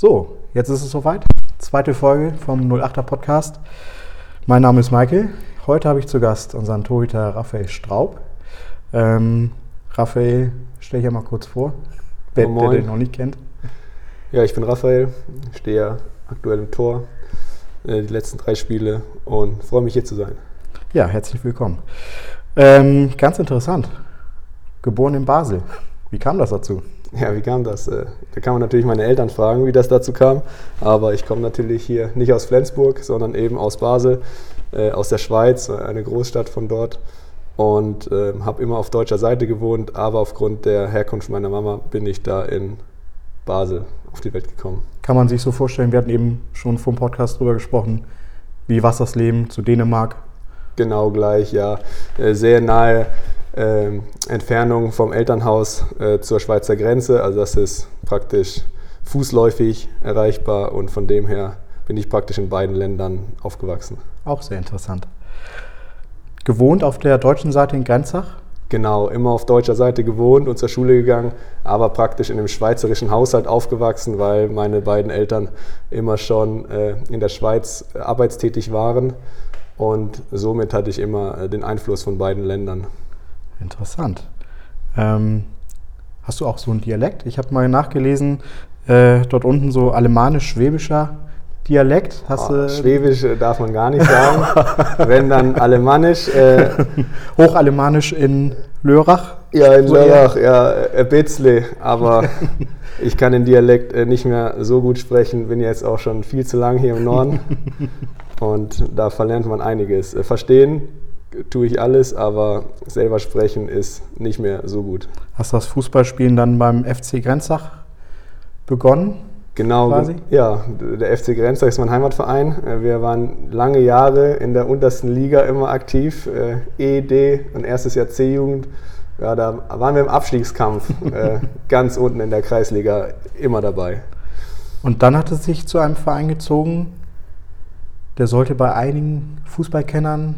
So, jetzt ist es soweit. Zweite Folge vom 08er Podcast. Mein Name ist Michael. Heute habe ich zu Gast unseren Torhüter Raphael Straub. Ähm, Raphael, stell dich mal kurz vor, wer der den noch nicht kennt. Ja, ich bin Raphael, stehe aktuell im Tor, äh, die letzten drei Spiele und freue mich hier zu sein. Ja, herzlich willkommen. Ähm, ganz interessant. Geboren in Basel. Wie kam das dazu? Ja, wie kam das? Äh, da kann man natürlich meine Eltern fragen, wie das dazu kam. Aber ich komme natürlich hier nicht aus Flensburg, sondern eben aus Basel, äh, aus der Schweiz, eine Großstadt von dort. Und äh, habe immer auf deutscher Seite gewohnt, aber aufgrund der Herkunft meiner Mama bin ich da in Basel auf die Welt gekommen. Kann man sich so vorstellen, wir hatten eben schon vom Podcast drüber gesprochen, wie Wassersleben zu Dänemark. Genau gleich, ja. Äh, sehr nahe äh, Entfernung vom Elternhaus äh, zur Schweizer Grenze. Also das ist praktisch fußläufig erreichbar und von dem her bin ich praktisch in beiden Ländern aufgewachsen. Auch sehr interessant. Gewohnt auf der deutschen Seite in Grenzach? Genau, immer auf deutscher Seite gewohnt und zur Schule gegangen, aber praktisch in einem schweizerischen Haushalt aufgewachsen, weil meine beiden Eltern immer schon äh, in der Schweiz arbeitstätig waren und somit hatte ich immer äh, den Einfluss von beiden Ländern. Interessant. Ähm, hast du auch so einen Dialekt? Ich habe mal nachgelesen, äh, dort unten so alemannisch-schwäbischer Dialekt. Hast oh, Schwäbisch äh, darf man gar nicht sagen. Wenn dann alemannisch. Äh, Hochalemannisch in Lörrach? Ja, in so Lörrach, ja, ein bisschen. Aber ich kann den Dialekt äh, nicht mehr so gut sprechen, bin jetzt auch schon viel zu lang hier im Norden. Und da verlernt man einiges. Äh, verstehen tue ich alles, aber selber sprechen ist nicht mehr so gut. Hast du das Fußballspielen dann beim FC Grenzach begonnen? Genau, quasi? ja. Der FC Grenzach ist mein Heimatverein. Äh, wir waren lange Jahre in der untersten Liga immer aktiv, äh, ED und erstes Jahr C-Jugend. Ja, da waren wir im Abstiegskampf, äh, ganz unten in der Kreisliga, immer dabei. Und dann hat es sich zu einem Verein gezogen, der sollte bei einigen Fußballkennern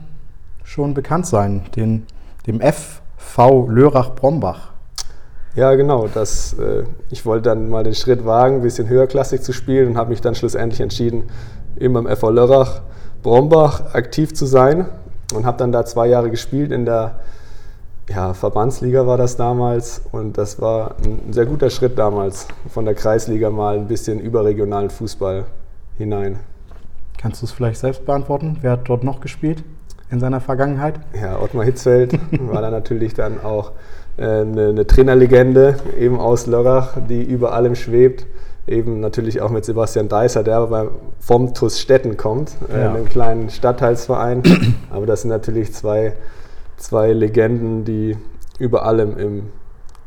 schon bekannt sein, den, dem FV Lörrach-Brombach. Ja, genau. Das, äh, ich wollte dann mal den Schritt wagen, ein bisschen höherklassig zu spielen und habe mich dann schlussendlich entschieden, eben beim FV Lörrach-Brombach aktiv zu sein und habe dann da zwei Jahre gespielt in der ja, Verbandsliga war das damals und das war ein sehr guter Schritt damals, von der Kreisliga mal ein bisschen überregionalen Fußball hinein. Kannst du es vielleicht selbst beantworten? Wer hat dort noch gespielt? In seiner Vergangenheit? Ja, Ottmar Hitzfeld war da natürlich dann auch äh, eine, eine Trainerlegende, eben aus Lörrach, die über allem schwebt. Eben natürlich auch mit Sebastian Deißer, der aber vom TuS Stetten kommt, äh, ja. einem kleinen Stadtteilsverein. aber das sind natürlich zwei, zwei Legenden, die über allem im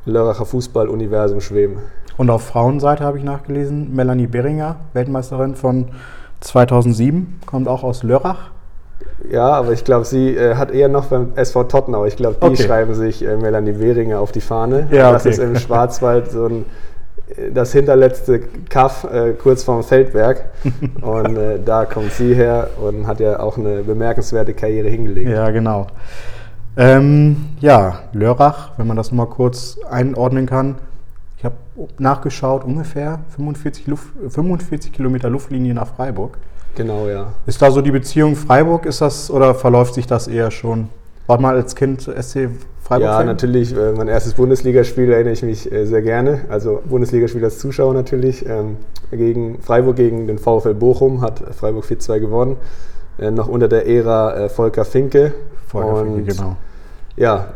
Lörracher Fußballuniversum schweben. Und auf Frauenseite habe ich nachgelesen, Melanie Beringer, Weltmeisterin von 2007, kommt auch aus Lörrach. Ja, aber ich glaube, sie äh, hat eher noch beim SV Tottenau. Ich glaube, die okay. schreiben sich äh, Melanie Wehringer auf die Fahne. Ja, das ist im Schwarzwald so ein, äh, das hinterletzte Kaff äh, kurz vorm Feldberg. und äh, da kommt sie her und hat ja auch eine bemerkenswerte Karriere hingelegt. Ja, genau. Ähm, ja, Lörrach, wenn man das mal kurz einordnen kann. Ich habe nachgeschaut, ungefähr 45, Luft, 45 Kilometer Luftlinie nach Freiburg. Genau, ja. Ist da so die Beziehung Freiburg, ist das oder verläuft sich das eher schon? War mal als Kind SC Freiburg? Ja, natürlich. Äh, mein erstes Bundesligaspiel erinnere ich mich äh, sehr gerne. Also Bundesligaspiel als Zuschauer natürlich. Ähm, gegen Freiburg gegen den VfL Bochum hat Freiburg 4-2 gewonnen. Äh, noch unter der Ära Volker Finke. Volker Und, Finke, genau. Ja,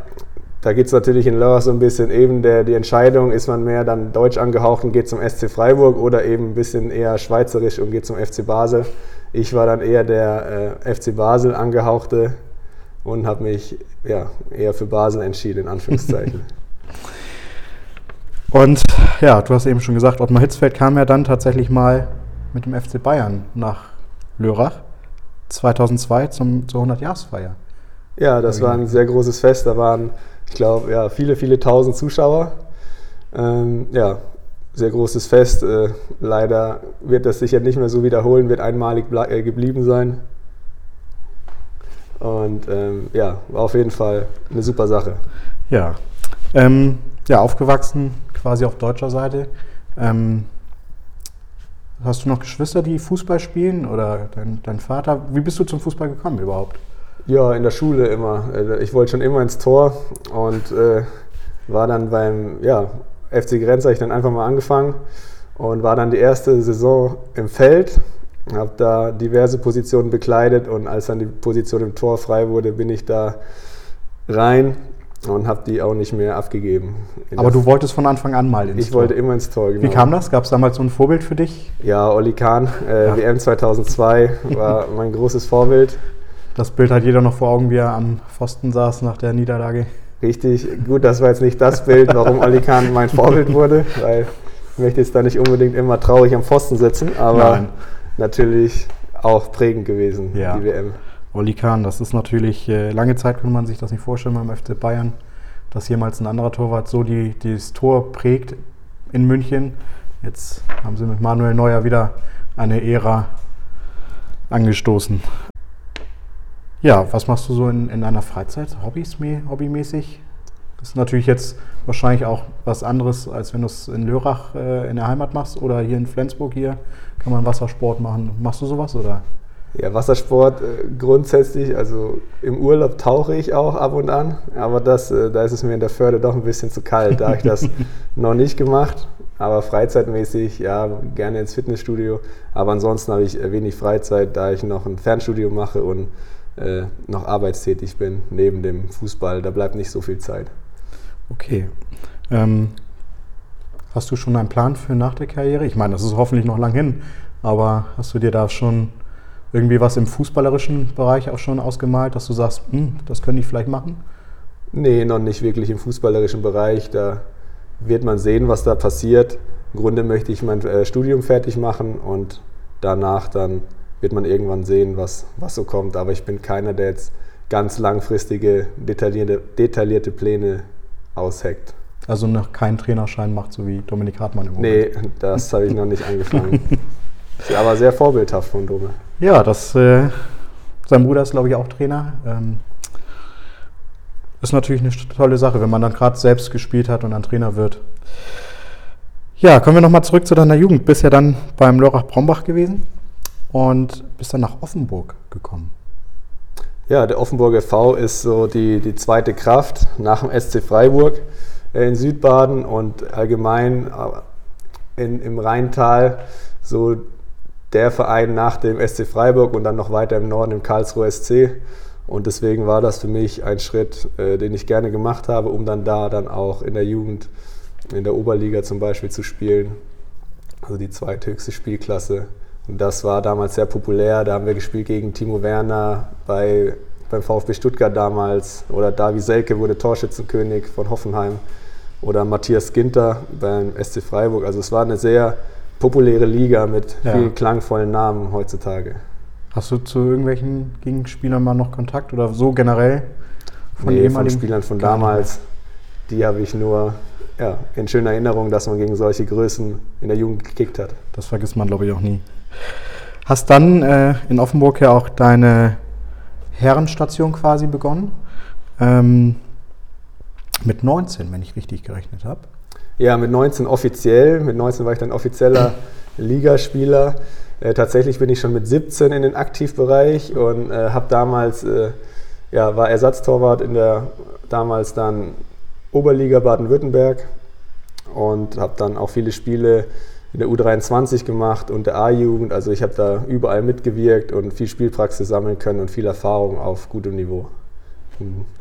da geht es natürlich in Lörrach so ein bisschen eben der, die Entscheidung, ist man mehr dann deutsch angehaucht und geht zum SC Freiburg oder eben ein bisschen eher schweizerisch und geht zum FC Basel. Ich war dann eher der äh, FC Basel angehauchte und habe mich ja, eher für Basel entschieden, in Anführungszeichen. und ja, du hast eben schon gesagt, Ottmar Hitzfeld kam ja dann tatsächlich mal mit dem FC Bayern nach Lörrach 2002 zum, zur 100-Jahresfeier. Ja, das war ein sehr großes Fest. Da waren ich glaube, ja, viele, viele tausend Zuschauer. Ähm, ja, sehr großes Fest. Äh, leider wird das sicher nicht mehr so wiederholen, wird einmalig äh, geblieben sein. Und ähm, ja, war auf jeden Fall eine super Sache. Ja, ähm, ja aufgewachsen quasi auf deutscher Seite. Ähm, Hast du noch Geschwister, die Fußball spielen oder dein, dein Vater? Wie bist du zum Fußball gekommen überhaupt? Ja, in der Schule immer. Äh, ich wollte schon immer ins Tor und äh, war dann beim ja, FC Grenz, habe ich dann einfach mal angefangen und war dann die erste Saison im Feld. Habe da diverse Positionen bekleidet und als dann die Position im Tor frei wurde, bin ich da rein und habe die auch nicht mehr abgegeben. Aber du wolltest von Anfang an mal ins ich Tor? Ich wollte immer ins Tor, genau. Wie kam das? Gab es damals so ein Vorbild für dich? Ja, Oli Kahn, äh. WM 2002 war mein großes Vorbild. Das Bild hat jeder noch vor Augen, wie er am Pfosten saß nach der Niederlage. Richtig, gut, das war jetzt nicht das Bild, warum Oli Kahn mein Vorbild wurde, weil ich möchte jetzt da nicht unbedingt immer traurig am Pfosten sitzen, aber Nein. natürlich auch prägend gewesen, ja. die WM. Oli Kahn, das ist natürlich, äh, lange Zeit konnte man sich das nicht vorstellen beim FC Bayern, dass jemals ein anderer Torwart so die, das Tor prägt in München. Jetzt haben sie mit Manuel Neuer wieder eine Ära angestoßen. Ja, was machst du so in, in deiner Freizeit, Hobbys, hobbymäßig? Das ist natürlich jetzt wahrscheinlich auch was anderes, als wenn du es in Lörrach äh, in der Heimat machst oder hier in Flensburg hier kann man Wassersport machen. Machst du sowas oder? Ja, Wassersport äh, grundsätzlich, also im Urlaub tauche ich auch ab und an, aber das, äh, da ist es mir in der Förde doch ein bisschen zu kalt, da habe ich das noch nicht gemacht. Aber freizeitmäßig, ja, gerne ins Fitnessstudio. Aber ansonsten habe ich wenig Freizeit, da ich noch ein Fernstudio mache und äh, noch arbeitstätig bin neben dem Fußball. Da bleibt nicht so viel Zeit. Okay. Ähm, hast du schon einen Plan für nach der Karriere? Ich meine, das ist hoffentlich noch lang hin, aber hast du dir da schon irgendwie was im fußballerischen Bereich auch schon ausgemalt, dass du sagst, hm, das könnte ich vielleicht machen? Nee, noch nicht wirklich im fußballerischen Bereich. Da wird man sehen, was da passiert. Im Grunde möchte ich mein äh, Studium fertig machen und danach dann wird man irgendwann sehen, was, was so kommt. Aber ich bin keiner, der jetzt ganz langfristige, detaillierte, detaillierte Pläne ausheckt. Also noch keinen Trainerschein macht, so wie Dominik Hartmann im Moment? Nee, das habe ich noch nicht angefangen. Ist aber sehr vorbildhaft von Dome. Ja, das, äh, sein Bruder ist, glaube ich, auch Trainer. Ähm, ist natürlich eine tolle Sache, wenn man dann gerade selbst gespielt hat und dann Trainer wird. Ja, kommen wir nochmal zurück zu deiner Jugend. Bist ja dann beim Lörrach Brombach gewesen und bist dann nach Offenburg gekommen. Ja, der Offenburger V ist so die, die zweite Kraft nach dem SC Freiburg äh, in Südbaden und allgemein äh, in, im Rheintal so der Verein nach dem SC Freiburg und dann noch weiter im Norden im Karlsruher SC. Und deswegen war das für mich ein Schritt, äh, den ich gerne gemacht habe, um dann da dann auch in der Jugend, in der Oberliga zum Beispiel zu spielen. Also die zweithöchste Spielklasse. Das war damals sehr populär. Da haben wir gespielt gegen Timo Werner bei, beim VfB Stuttgart damals. Oder Davi Selke wurde Torschützenkönig von Hoffenheim. Oder Matthias Ginter beim SC Freiburg. Also es war eine sehr populäre Liga mit ja. vielen klangvollen Namen heutzutage. Hast du zu irgendwelchen Gegenspielern mal noch Kontakt oder so generell? Von nee, ehemaligen von Spielern von damals, die habe ich nur ja, in schöner Erinnerung, dass man gegen solche Größen in der Jugend gekickt hat. Das vergisst man, glaube ich, auch nie. Hast dann äh, in Offenburg ja auch deine Herrenstation quasi begonnen. Ähm, mit 19, wenn ich richtig gerechnet habe. Ja, mit 19 offiziell. Mit 19 war ich dann offizieller Ligaspieler. Äh, tatsächlich bin ich schon mit 17 in den Aktivbereich und äh, habe damals, äh, ja, war Ersatztorwart in der damals dann Oberliga Baden-Württemberg und habe dann auch viele Spiele in der U23 gemacht und der A-Jugend. Also ich habe da überall mitgewirkt und viel Spielpraxis sammeln können und viel Erfahrung auf gutem Niveau.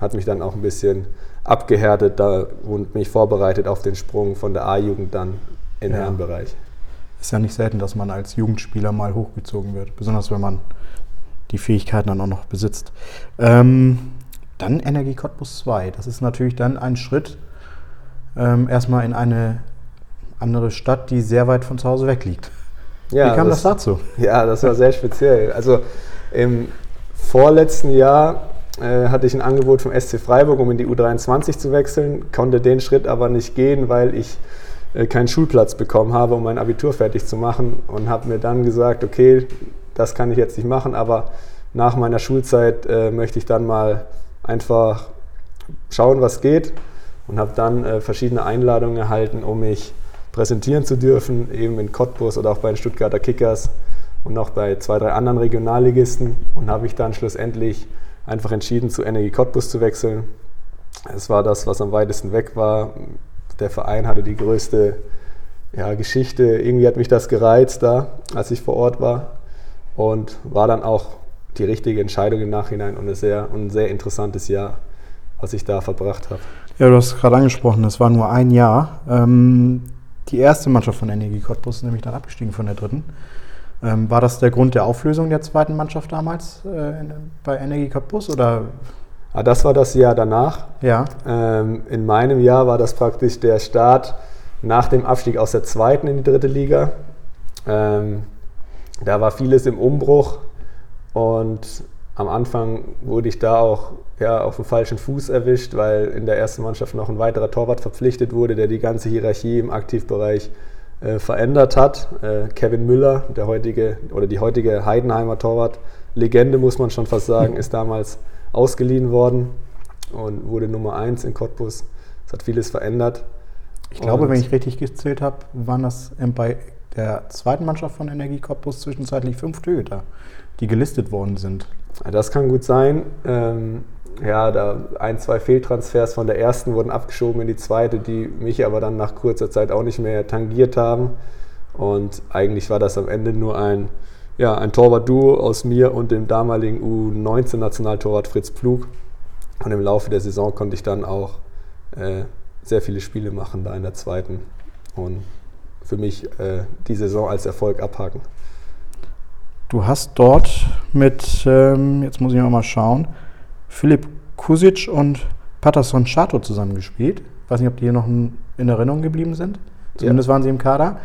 Hat mich dann auch ein bisschen abgehärtet da und mich vorbereitet auf den Sprung von der A-Jugend dann in den ja. Herrenbereich. Ist ja nicht selten, dass man als Jugendspieler mal hochgezogen wird, besonders wenn man die Fähigkeiten dann auch noch besitzt. Ähm, dann Energie Cottbus 2. Das ist natürlich dann ein Schritt ähm, erstmal in eine andere Stadt, die sehr weit von zu Hause weg liegt. Ja, Wie kam das, das dazu? Ja, das war sehr speziell. Also im vorletzten Jahr äh, hatte ich ein Angebot vom SC Freiburg, um in die U23 zu wechseln, konnte den Schritt aber nicht gehen, weil ich äh, keinen Schulplatz bekommen habe, um mein Abitur fertig zu machen und habe mir dann gesagt, okay, das kann ich jetzt nicht machen, aber nach meiner Schulzeit äh, möchte ich dann mal einfach schauen, was geht und habe dann äh, verschiedene Einladungen erhalten, um mich präsentieren zu dürfen, eben in Cottbus oder auch bei den Stuttgarter Kickers und noch bei zwei, drei anderen Regionalligisten und habe mich dann schlussendlich einfach entschieden, zu Energie Cottbus zu wechseln. Es war das, was am weitesten weg war. Der Verein hatte die größte ja, Geschichte. Irgendwie hat mich das gereizt da, als ich vor Ort war und war dann auch die richtige Entscheidung im Nachhinein und ein sehr, ein sehr interessantes Jahr, was ich da verbracht habe. Ja, du hast gerade angesprochen, es war nur ein Jahr. Ähm, die erste Mannschaft von Energie Cottbus ist nämlich dann abgestiegen von der dritten. Ähm, war das der Grund der Auflösung der zweiten Mannschaft damals äh, in, bei Energie Cottbus oder? Ah, das war das Jahr danach. Ja. Ähm, in meinem Jahr war das praktisch der Start nach dem Abstieg aus der zweiten in die dritte Liga. Ähm, da war vieles im Umbruch und am Anfang wurde ich da auch ja, auf dem falschen Fuß erwischt, weil in der ersten Mannschaft noch ein weiterer Torwart verpflichtet wurde, der die ganze Hierarchie im Aktivbereich äh, verändert hat. Äh, Kevin Müller, der heutige oder die heutige Heidenheimer Torwart, Legende muss man schon fast sagen, ist damals ausgeliehen worden und wurde Nummer 1 in Cottbus. Das hat vieles verändert. Ich glaube, und wenn ich richtig gezählt habe, waren das bei der zweiten Mannschaft von Energie Cottbus zwischenzeitlich fünf Torhüter, die gelistet worden sind. Das kann gut sein. Ähm, ja, da ein, zwei Fehltransfers von der ersten wurden abgeschoben in die zweite, die mich aber dann nach kurzer Zeit auch nicht mehr tangiert haben. Und eigentlich war das am Ende nur ein, ja, ein Torwart-Duo aus mir und dem damaligen U19-Nationaltorwart Fritz Pflug. Und im Laufe der Saison konnte ich dann auch äh, sehr viele Spiele machen da in der zweiten und für mich äh, die Saison als Erfolg abhaken. Du hast dort mit, ähm, jetzt muss ich mal schauen, Philipp Kusic und Patterson Chato zusammengespielt. Ich weiß nicht, ob die hier noch in Erinnerung geblieben sind. Zumindest ja. waren sie im Kader.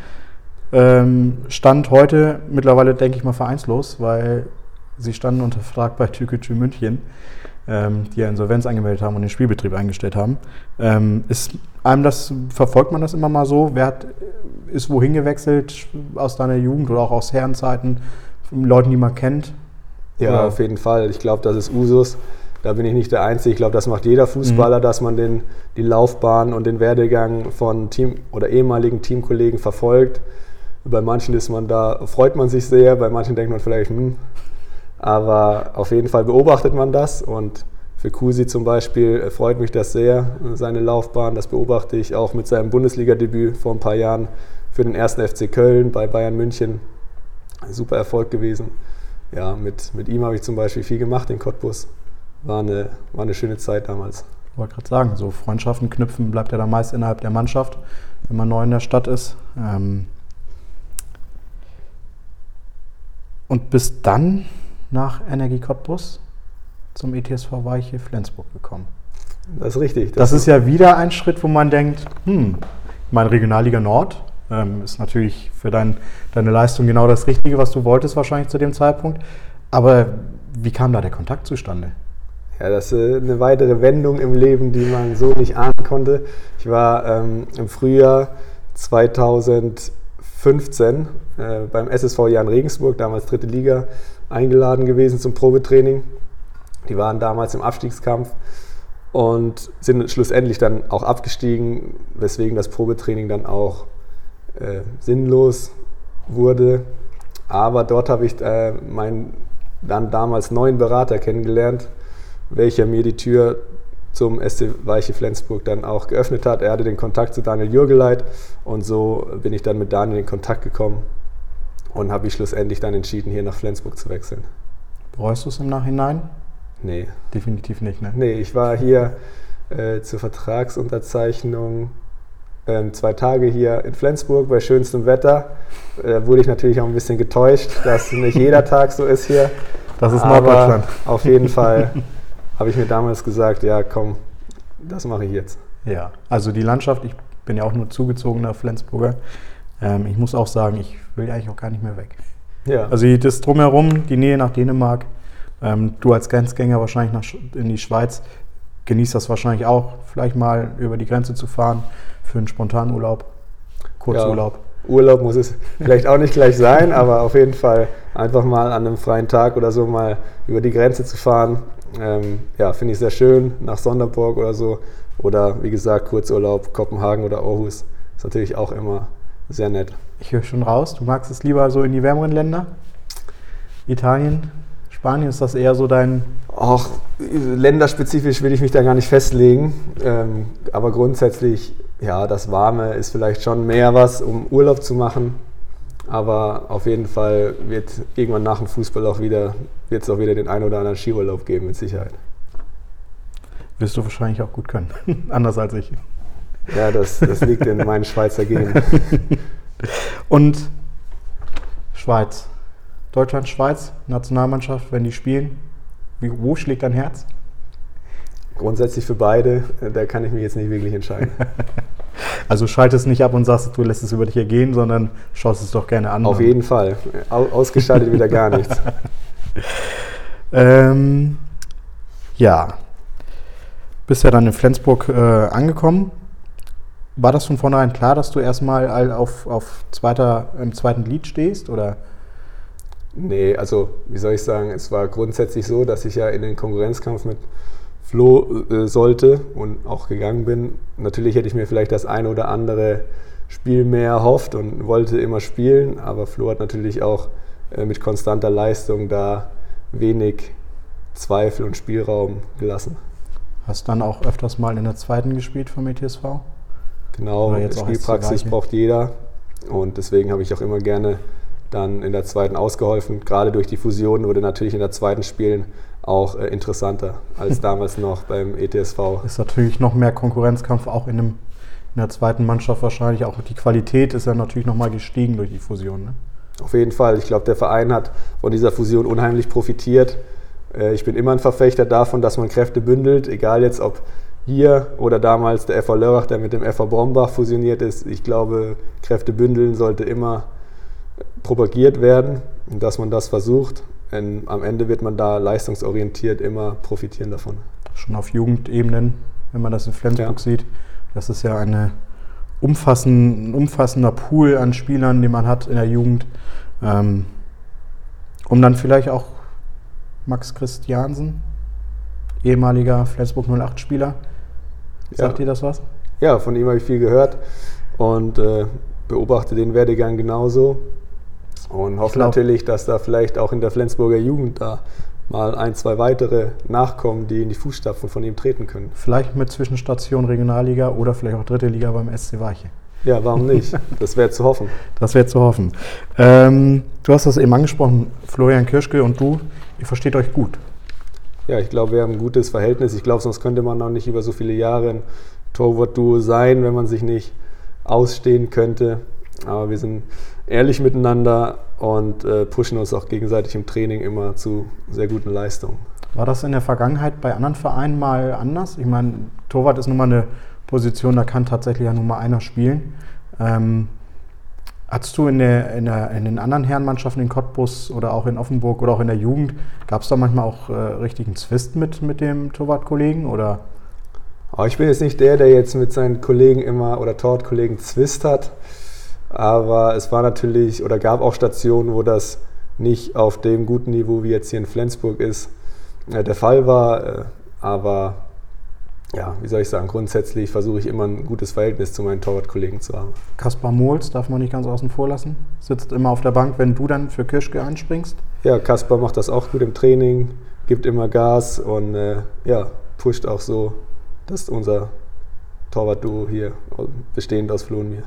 Ähm, stand heute mittlerweile, denke ich mal, vereinslos, weil sie standen unter Vertrag bei Tüketü München, ähm, die ja Insolvenz angemeldet haben und den Spielbetrieb eingestellt haben. Ähm, ist einem das, verfolgt man das immer mal so? Wer hat, ist wohin gewechselt aus deiner Jugend oder auch aus Herrenzeiten? Leuten, die man kennt? Ja, oder? auf jeden Fall. Ich glaube, das ist Usus. Da bin ich nicht der Einzige. Ich glaube, das macht jeder Fußballer, mhm. dass man den, die Laufbahn und den Werdegang von Team oder ehemaligen Teamkollegen verfolgt. Bei manchen ist man da, freut man sich sehr, bei manchen denkt man vielleicht, hm. Aber auf jeden Fall beobachtet man das und für Kusi zum Beispiel freut mich das sehr, seine Laufbahn. Das beobachte ich auch mit seinem Bundesliga-Debüt vor ein paar Jahren für den ersten FC Köln bei Bayern München. Super Erfolg gewesen. Ja, mit, mit ihm habe ich zum Beispiel viel gemacht in Cottbus war eine, war eine schöne Zeit damals. Ich wollte gerade sagen, so Freundschaften knüpfen bleibt ja dann meist innerhalb der Mannschaft, wenn man neu in der Stadt ist. Ähm und bis dann nach Energie Cottbus zum ETSV Weiche Flensburg gekommen. Das ist richtig. Das, das ist ja wieder ein Schritt, wo man denkt, hm, meine Regionalliga Nord ähm, ist natürlich für dein, deine Leistung genau das Richtige, was du wolltest wahrscheinlich zu dem Zeitpunkt. Aber wie kam da der Kontakt zustande? Ja, das ist eine weitere Wendung im Leben, die man so nicht ahnen konnte. Ich war ähm, im Frühjahr 2015 äh, beim SSV Jan Regensburg, damals dritte Liga, eingeladen gewesen zum Probetraining. Die waren damals im Abstiegskampf und sind schlussendlich dann auch abgestiegen, weswegen das Probetraining dann auch äh, sinnlos wurde. Aber dort habe ich äh, meinen dann damals neuen Berater kennengelernt, welcher mir die Tür zum SC Weiche Flensburg dann auch geöffnet hat. Er hatte den Kontakt zu Daniel Jürgeleit und so bin ich dann mit Daniel in Kontakt gekommen und habe ich schlussendlich dann entschieden, hier nach Flensburg zu wechseln. Bereust du es im Nachhinein? Nee. Definitiv nicht, ne? Nee, ich war hier äh, zur Vertragsunterzeichnung ähm, zwei Tage hier in Flensburg bei schönstem Wetter. Da äh, wurde ich natürlich auch ein bisschen getäuscht, dass nicht jeder Tag so ist hier. Das ist Norddeutschland. Auf jeden Fall habe ich mir damals gesagt, ja komm, das mache ich jetzt. Ja, also die Landschaft, ich bin ja auch nur zugezogener Flensburger. Ähm, ich muss auch sagen, ich will eigentlich auch gar nicht mehr weg. Ja. Also das drumherum, die Nähe nach Dänemark, ähm, du als Grenzgänger wahrscheinlich nach, in die Schweiz, genießt das wahrscheinlich auch, vielleicht mal über die Grenze zu fahren für einen Spontanurlaub, Kurzurlaub. Ja, Urlaub muss es vielleicht auch nicht gleich sein, aber auf jeden Fall einfach mal an einem freien Tag oder so mal über die Grenze zu fahren. Ähm, ja, finde ich sehr schön, nach Sonderburg oder so. Oder wie gesagt, Kurzurlaub, Kopenhagen oder Aarhus. ist natürlich auch immer sehr nett. Ich höre schon raus, du magst es lieber so in die wärmeren Länder? Italien, Spanien, ist das eher so dein... Auch länderspezifisch will ich mich da gar nicht festlegen, ähm, aber grundsätzlich, ja, das Warme ist vielleicht schon mehr was, um Urlaub zu machen. Aber auf jeden Fall wird irgendwann nach dem Fußball auch wieder, wird es auch wieder den einen oder anderen Skiurlaub geben, mit Sicherheit. Wirst du wahrscheinlich auch gut können, anders als ich. Ja, das, das liegt in meinen Schweizer Genen. Und Schweiz. Deutschland, Schweiz, Nationalmannschaft, wenn die spielen. Wie, wo schlägt dein Herz? Grundsätzlich für beide, da kann ich mich jetzt nicht wirklich entscheiden. Also schaltest nicht ab und sagst, du lässt es über dich ergehen, sondern schaust es doch gerne an. Auf jeden Fall. Ausgeschaltet wieder gar nichts. ähm, ja. Bist ja dann in Flensburg äh, angekommen. War das von vornherein klar, dass du erstmal auf, auf zweiter, im zweiten Glied stehst? Oder? Nee, also wie soll ich sagen, es war grundsätzlich so, dass ich ja in den Konkurrenzkampf mit Flo äh, sollte und auch gegangen bin. Natürlich hätte ich mir vielleicht das eine oder andere Spiel mehr erhofft und wollte immer spielen, aber Flo hat natürlich auch äh, mit konstanter Leistung da wenig Zweifel und Spielraum gelassen. Hast dann auch öfters mal in der zweiten gespielt vom ETSV? Genau, Spielpraxis braucht jeder und deswegen habe ich auch immer gerne dann in der zweiten ausgeholfen. Gerade durch die Fusion wurde natürlich in der zweiten Spielen auch äh, interessanter als damals noch beim ETSV. Ist natürlich noch mehr Konkurrenzkampf auch in, einem, in der zweiten Mannschaft wahrscheinlich. Auch die Qualität ist ja natürlich nochmal gestiegen durch die Fusion. Ne? Auf jeden Fall. Ich glaube, der Verein hat von dieser Fusion unheimlich profitiert. Äh, ich bin immer ein Verfechter davon, dass man Kräfte bündelt, egal jetzt ob hier oder damals der FV Lörrach, der mit dem FV Brombach fusioniert ist. Ich glaube, Kräfte bündeln sollte immer propagiert werden und dass man das versucht. Denn am Ende wird man da leistungsorientiert immer profitieren davon. Schon auf Jugendebenen, wenn man das in Flensburg ja. sieht. Das ist ja eine umfassend, ein umfassender Pool an Spielern, den man hat in der Jugend. Ähm, um dann vielleicht auch Max Christiansen, ehemaliger Flensburg 08-Spieler. Sagt ja. dir das was? Ja, von ihm habe ich viel gehört und äh, beobachte den Werdegang genauso. Und hoffe natürlich, dass da vielleicht auch in der Flensburger Jugend da mal ein, zwei weitere nachkommen, die in die Fußstapfen von ihm treten können. Vielleicht mit Zwischenstation Regionalliga oder vielleicht auch dritte Liga beim SC Weiche. Ja, warum nicht? Das wäre zu hoffen. Das wäre zu hoffen. Ähm, du hast das eben angesprochen, Florian Kirschke und du, ihr versteht euch gut. Ja, ich glaube, wir haben ein gutes Verhältnis. Ich glaube, sonst könnte man noch nicht über so viele Jahre ein Torwart-Duo sein, wenn man sich nicht ausstehen könnte. Aber wir sind ehrlich miteinander und äh, pushen uns auch gegenseitig im Training immer zu sehr guten Leistungen. War das in der Vergangenheit bei anderen Vereinen mal anders? Ich meine, Torwart ist nun mal eine Position, da kann tatsächlich ja nur mal einer spielen. Ähm, Hattest du in, der, in, der, in, den anderen Herrenmannschaften in Cottbus oder auch in Offenburg oder auch in der Jugend, gab es da manchmal auch äh, richtigen Zwist mit, mit dem Torwartkollegen? Oder? Oh, ich bin jetzt nicht der, der jetzt mit seinen Kollegen immer oder Torwartkollegen Zwist hat. Aber es war natürlich oder gab auch Stationen, wo das nicht auf dem guten Niveau, wie jetzt hier in Flensburg ist, äh, der Fall war. Äh, aber ja, wie soll ich sagen, grundsätzlich versuche ich immer ein gutes Verhältnis zu meinen Torwartkollegen zu haben. Kaspar Mohls darf man nicht ganz außen vor lassen. Sitzt immer auf der Bank, wenn du dann für Kirschke anspringst. Ja, Kaspar macht das auch gut im Training, gibt immer Gas und äh, ja, pusht auch so, dass unser Torwart-Duo hier bestehend aus Flo und mir.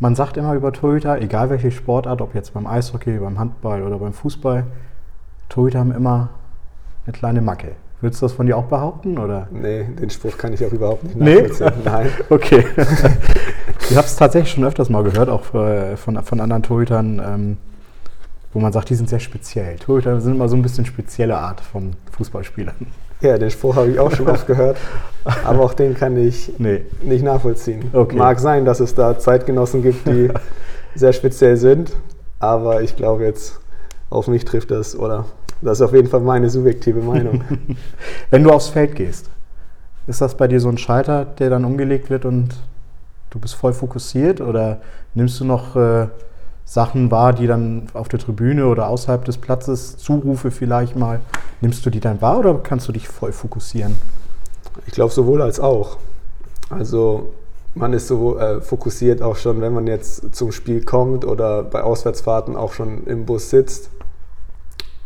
Man sagt immer über Torhüter, egal welche Sportart, ob jetzt beim Eishockey, beim Handball oder beim Fußball, Torhüter haben immer eine kleine Macke. Würdest du das von dir auch behaupten? Oder? Nee, den Spruch kann ich auch überhaupt nicht nachvollziehen. Nee? Nein. okay. ich habe es tatsächlich schon öfters mal gehört, auch von, von anderen Torhütern, ähm, wo man sagt, die sind sehr speziell. Torhüter sind immer so ein bisschen spezielle Art von Fußballspielern. Ja, den Spruch habe ich auch schon oft gehört, aber auch den kann ich nee. nicht nachvollziehen. Okay. Mag sein, dass es da Zeitgenossen gibt, die sehr speziell sind, aber ich glaube jetzt, auf mich trifft das oder das ist auf jeden Fall meine subjektive Meinung. Wenn du aufs Feld gehst, ist das bei dir so ein Schalter, der dann umgelegt wird und du bist voll fokussiert oder nimmst du noch äh, Sachen wahr, die dann auf der Tribüne oder außerhalb des Platzes, Zurufe vielleicht mal, nimmst du die dann wahr oder kannst du dich voll fokussieren? Ich glaube sowohl als auch. Also man ist so äh, fokussiert auch schon, wenn man jetzt zum Spiel kommt oder bei Auswärtsfahrten auch schon im Bus sitzt.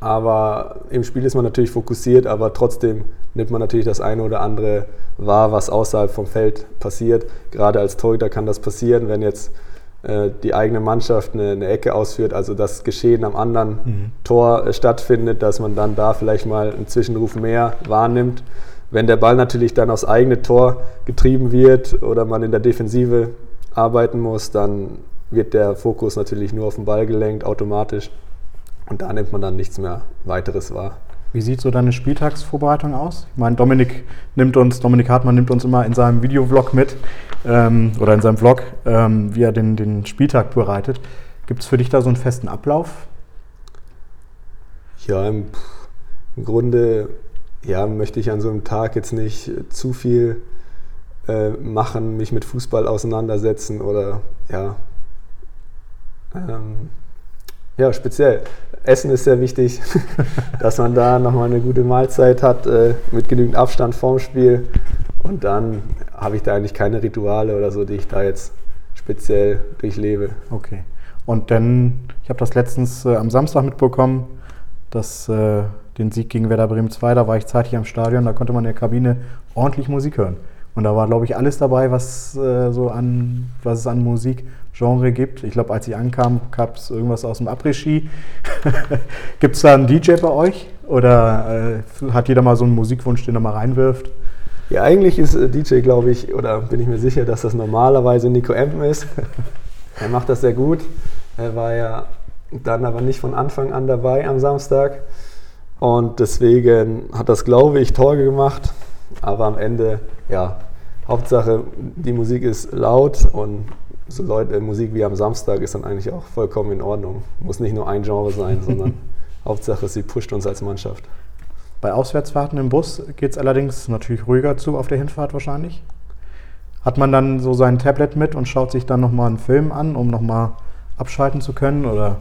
Aber im Spiel ist man natürlich fokussiert, aber trotzdem nimmt man natürlich das eine oder andere wahr, was außerhalb vom Feld passiert. Gerade als Torhüter kann das passieren, wenn jetzt äh, die eigene Mannschaft eine, eine, Ecke ausführt, also das Geschehen am anderen mhm. Tor äh, stattfindet, dass man dann da vielleicht mal einen Zwischenruf mehr wahrnimmt. Wenn der Ball natürlich dann aufs eigene Tor getrieben wird oder man in der Defensive arbeiten muss, dann wird der Fokus natürlich nur auf den Ball gelenkt, automatisch. Und da nimmt man dann nichts mehr weiteres wahr. Wie sieht so deine Spieltagsvorbereitung aus? Ich meine, Dominik nimmt uns, Dominik Hartmann nimmt uns immer in seinem Videovlog mit ähm, oder in seinem Vlog, ähm, wie er den, den Spieltag bereitet. Gibt es für dich da so einen festen Ablauf? Ja, im, im, Grunde ja, möchte ich an so einem Tag jetzt nicht zu viel äh, machen, mich mit Fußball auseinandersetzen oder ja, ähm, ja, speziell. Essen ist sehr wichtig, dass man da nochmal eine gute Mahlzeit hat äh, mit genügend Abstand vorm Spiel. Und dann habe ich da eigentlich keine Rituale oder so, die ich da jetzt speziell durchlebe. Okay. Und dann, ich habe das letztens äh, am Samstag mitbekommen, dass äh, den Sieg gegen Werder Bremen 2, da war ich zeitig am Stadion, da konnte man in der Kabine ordentlich Musik hören. Und da war, glaube ich, alles dabei, was, äh, so an, was es an Musikgenre gibt. Ich glaube, als ich ankam, gab es irgendwas aus dem Après-Ski. gibt es da einen DJ bei euch? Oder äh, hat jeder mal so einen Musikwunsch, den er mal reinwirft? Ja, eigentlich ist äh, DJ, glaube ich, oder bin ich mir sicher, dass das normalerweise Nico Empen ist. er macht das sehr gut. Er war ja dann aber nicht von Anfang an dabei am Samstag. Und deswegen hat das, glaube ich, Tor gemacht. Aber am Ende, ja, Hauptsache die Musik ist laut und so Leute, Musik wie am Samstag ist dann eigentlich auch vollkommen in Ordnung. Muss nicht nur ein Genre sein, sondern Hauptsache sie pusht uns als Mannschaft. Bei Auswärtsfahrten im Bus geht es allerdings natürlich ruhiger zu auf der Hinfahrt wahrscheinlich. Hat man dann so sein Tablet mit und schaut sich dann nochmal einen Film an, um nochmal abschalten zu können? Oder?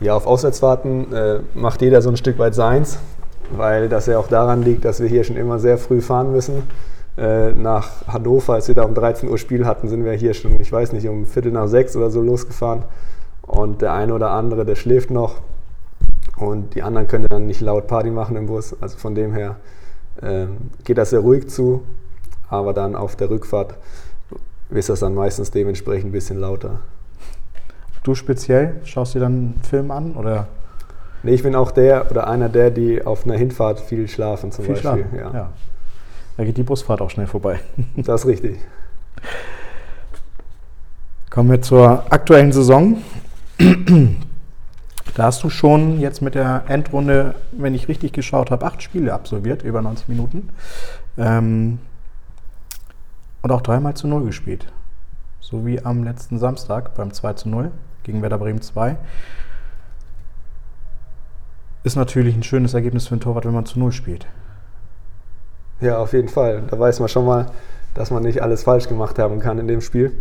Ja, auf Auswärtsfahrten äh, macht jeder so ein Stück weit seins weil das ja auch daran liegt, dass wir hier schon immer sehr früh fahren müssen. Äh, nach Hannover, als wir da um 13 Uhr Spiel hatten, sind wir hier schon, ich weiß nicht, um Viertel nach sechs oder so losgefahren. Und der eine oder andere, der schläft noch. Und die anderen können dann nicht laut Party machen im Bus. Also von dem her äh, geht das sehr ruhig zu. Aber dann auf der Rückfahrt ist das dann meistens dementsprechend ein bisschen lauter. Du speziell, schaust dir dann einen Film an oder Nee, ich bin auch der oder einer der, die auf einer Hinfahrt viel schlafen zum viel Beispiel. Schlafen. Ja. ja. Da geht die Busfahrt auch schnell vorbei. Das ist richtig. Kommen wir zur aktuellen Saison. Da hast du schon jetzt mit der Endrunde, wenn ich richtig geschaut habe, acht Spiele absolviert, über 90 Minuten. Ähm, und auch dreimal zu Null gespielt. So wie am letzten Samstag beim 2 zu 0 gegen Werder Bremen 2 ist natürlich ein schönes Ergebnis für einen Torwart, wenn man zu Null spielt. Ja, auf jeden Fall. Da weiß man schon mal, dass man nicht alles falsch gemacht haben kann in dem Spiel.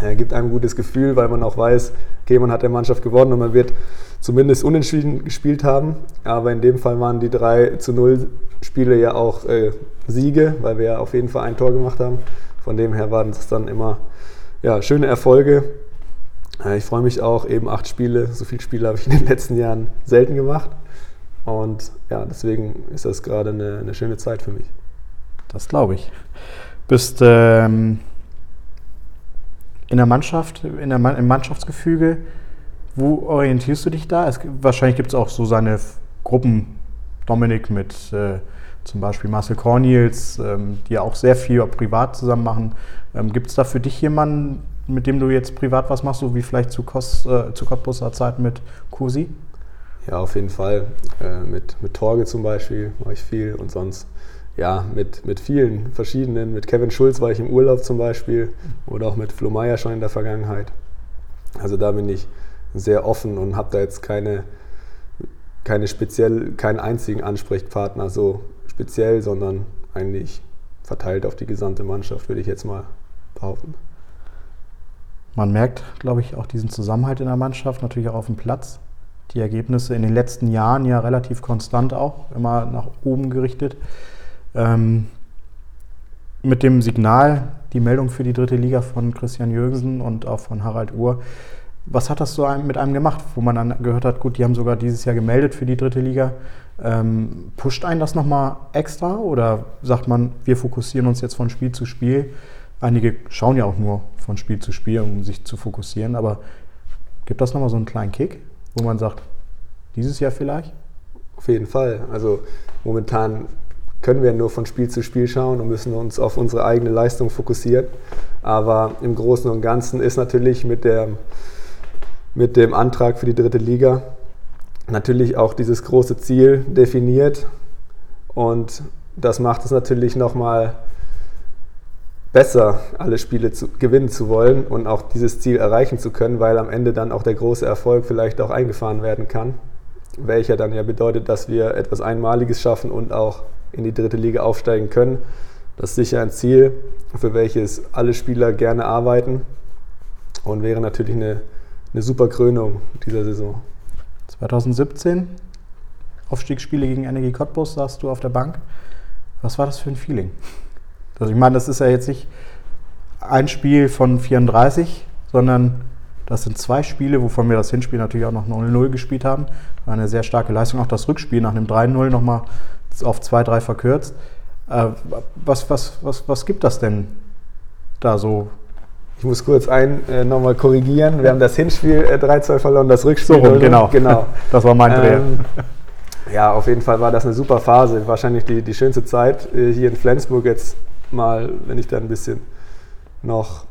Er gibt einem ein gutes Gefühl, weil man auch weiß, okay, man hat der Mannschaft gewonnen und man wird zumindest unentschieden gespielt haben. Aber in dem Fall waren die 3 zu 0 Spiele ja auch äh, Siege, weil wir ja auf jeden Fall ein Tor gemacht haben. Von dem her waren es dann immer ja, schöne Erfolge. Ich freue mich auch, eben acht Spiele, so viele Spiele habe ich in den letzten Jahren selten gemacht. Und ja, deswegen ist das gerade eine, eine schöne Zeit für mich. Das glaube ich. Bist ähm, in der Mannschaft, in der, im Mannschaftsgefüge, wo orientierst du dich da? Es, wahrscheinlich gibt es auch so seine Gruppen, Dominik mit äh, zum Beispiel Marcel Cornels, ähm, die ja auch sehr viel privat zusammen machen. Ähm, gibt es da für dich jemanden, mit dem du jetzt privat was machst, so wie vielleicht zu, Kos, äh, zu Cottbusser Zeit mit Kursi? Ja, auf jeden Fall. Äh, mit, mit Torge zum Beispiel mache ich viel und sonst ja, mit, mit vielen verschiedenen. Mit Kevin Schulz war ich im Urlaub zum Beispiel oder auch mit Flo Meyer schon in der Vergangenheit. Also da bin ich sehr offen und habe da jetzt keine, keine speziell, keinen einzigen Ansprechpartner so speziell, sondern eigentlich verteilt auf die gesamte Mannschaft, würde ich jetzt mal behaupten. Man merkt, glaube ich, auch diesen Zusammenhalt in der Mannschaft, natürlich auch auf dem Platz. Die Ergebnisse in den letzten Jahren ja relativ konstant auch, immer nach oben gerichtet. Ähm, mit dem Signal, die Meldung für die dritte Liga von Christian Jürgensen und auch von Harald Uhr. Was hat das so mit einem gemacht, wo man dann gehört hat, gut, die haben sogar dieses Jahr gemeldet für die dritte Liga. Ähm, pusht einen das nochmal extra oder sagt man, wir fokussieren uns jetzt von Spiel zu Spiel? Einige schauen ja auch nur von Spiel zu Spiel, um sich zu fokussieren, aber gibt das nochmal so einen kleinen Kick, wo man sagt, dieses Jahr vielleicht? Auf jeden Fall. Also momentan können wir nur von Spiel zu Spiel schauen und müssen uns auf unsere eigene Leistung fokussieren. Aber im Großen und Ganzen ist natürlich mit, der, mit dem Antrag für die dritte Liga natürlich auch dieses große Ziel definiert. Und das macht es natürlich nochmal besser, alle Spiele zu, gewinnen zu wollen und auch dieses Ziel erreichen zu können, weil am Ende dann auch der große Erfolg vielleicht auch eingefahren werden kann welcher dann ja bedeutet, dass wir etwas Einmaliges schaffen und auch in die dritte Liga aufsteigen können. Das ist sicher ein Ziel, für welches alle Spieler gerne arbeiten und wäre natürlich eine, eine super Krönung dieser Saison. 2017, Aufstiegsspiele gegen Energie Cottbus, saßt du auf der Bank. Was war das für ein Feeling? Also ich meine, das ist ja jetzt nicht ein Spiel von 34, sondern das sind zwei Spiele, wovon wir das Hinspiel natürlich auch noch 0-0 gespielt haben. War eine sehr starke Leistung. Auch das Rückspiel nach einem 3-0 nochmal auf 2-3 verkürzt. Äh, was, was, was, was gibt das denn da so? Ich muss kurz ein äh, nochmal korrigieren. Wir haben das Hinspiel äh, 3-2 verloren, das Rückspiel. So rum, genau. genau. Das war mein Dreh. Ähm, ja, auf jeden Fall war das eine super Phase. Wahrscheinlich die, die schönste Zeit äh, hier in Flensburg jetzt mal, wenn ich da ein bisschen noch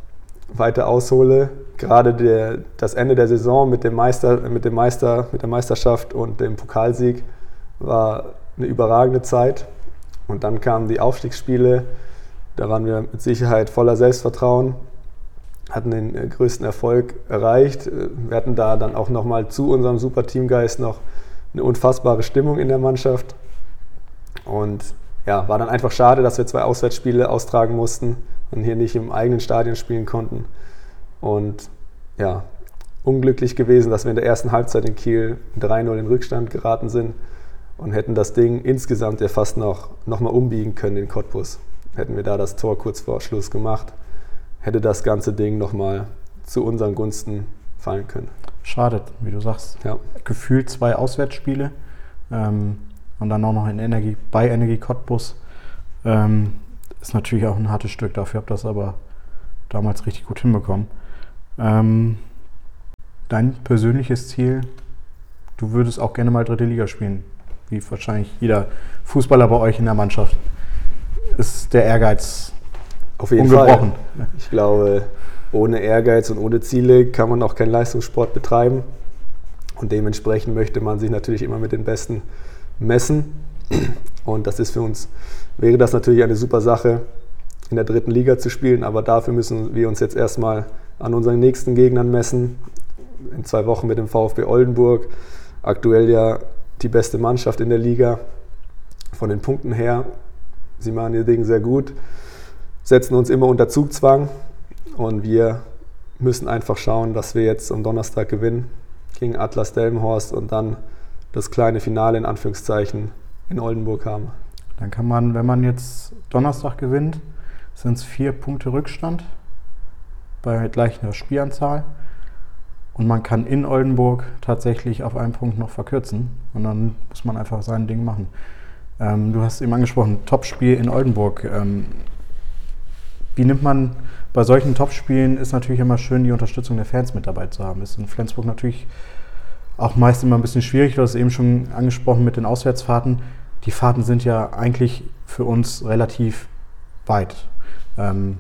weiter aushole, gerade der, das Ende der Saison mit dem, Meister, mit, dem Meister, mit der Meisterschaft und dem Pokalsieg war eine überragende Zeit. Und dann kamen die Aufstiegsspiele, da waren wir mit Sicherheit voller Selbstvertrauen, hatten den äh, größten Erfolg erreicht. Äh, wir hatten da dann auch nochmal zu unserem super Teamgeist noch eine unfassbare Stimmung in der Mannschaft. Und ja, war dann einfach schade, dass wir zwei Auswärtsspiele austragen mussten und hier nicht im eigenen Stadion spielen konnten. Und ja, unglücklich gewesen, dass wir in der ersten Halbzeit in Kiel 3-0 in Rückstand geraten sind und hätten das Ding insgesamt ja fast noch, noch mal umbiegen können in Cottbus. Hätten wir da das Tor kurz vor Schluss gemacht, hätte das ganze Ding noch mal zu unseren Gunsten fallen können. Schade, wie du sagst. Ja. Gefühlt zwei Auswärtsspiele ähm, und dann auch noch in Energie, bei Energie Cottbus. Ähm, ist natürlich auch ein hartes Stück. Dafür habt ihr das aber damals richtig gut hinbekommen. Ähm, dein persönliches Ziel, du würdest auch gerne mal dritte Liga spielen, wie wahrscheinlich jeder Fußballer bei euch in der Mannschaft. Ist der Ehrgeiz auf jeden ungebrochen? Fall. Ich glaube, ohne Ehrgeiz und ohne Ziele kann man auch keinen Leistungssport betreiben. Und dementsprechend möchte man sich natürlich immer mit den Besten messen. Und das ist für uns, wäre das natürlich eine super Sache, in der dritten Liga zu spielen. Aber dafür müssen wir uns jetzt erstmal an unseren nächsten Gegnern messen. In zwei Wochen mit dem VfB Oldenburg. Aktuell ja die beste Mannschaft in der Liga. Von den Punkten her, sie machen ihr Ding sehr gut, setzen uns immer unter Zugzwang und wir müssen einfach schauen, dass wir jetzt am Donnerstag gewinnen gegen Atlas Delmenhorst und dann das kleine Finale in Anführungszeichen in Oldenburg haben. Dann kann man, wenn man jetzt Donnerstag gewinnt, sind es vier Punkte Rückstand bei gleicher Spielanzahl. Und man kann in Oldenburg tatsächlich auf einen Punkt noch verkürzen. Und dann muss man einfach sein Ding machen. Ähm, du hast eben angesprochen, Topspiel in Oldenburg. Ähm, wie nimmt man bei solchen Topspielen, ist natürlich immer schön, die Unterstützung der Fans mit dabei zu haben. Ist in Flensburg natürlich auch meist immer ein bisschen schwierig. Du hast es eben schon angesprochen mit den Auswärtsfahrten. Die Fahrten sind ja eigentlich für uns relativ weit. Ähm,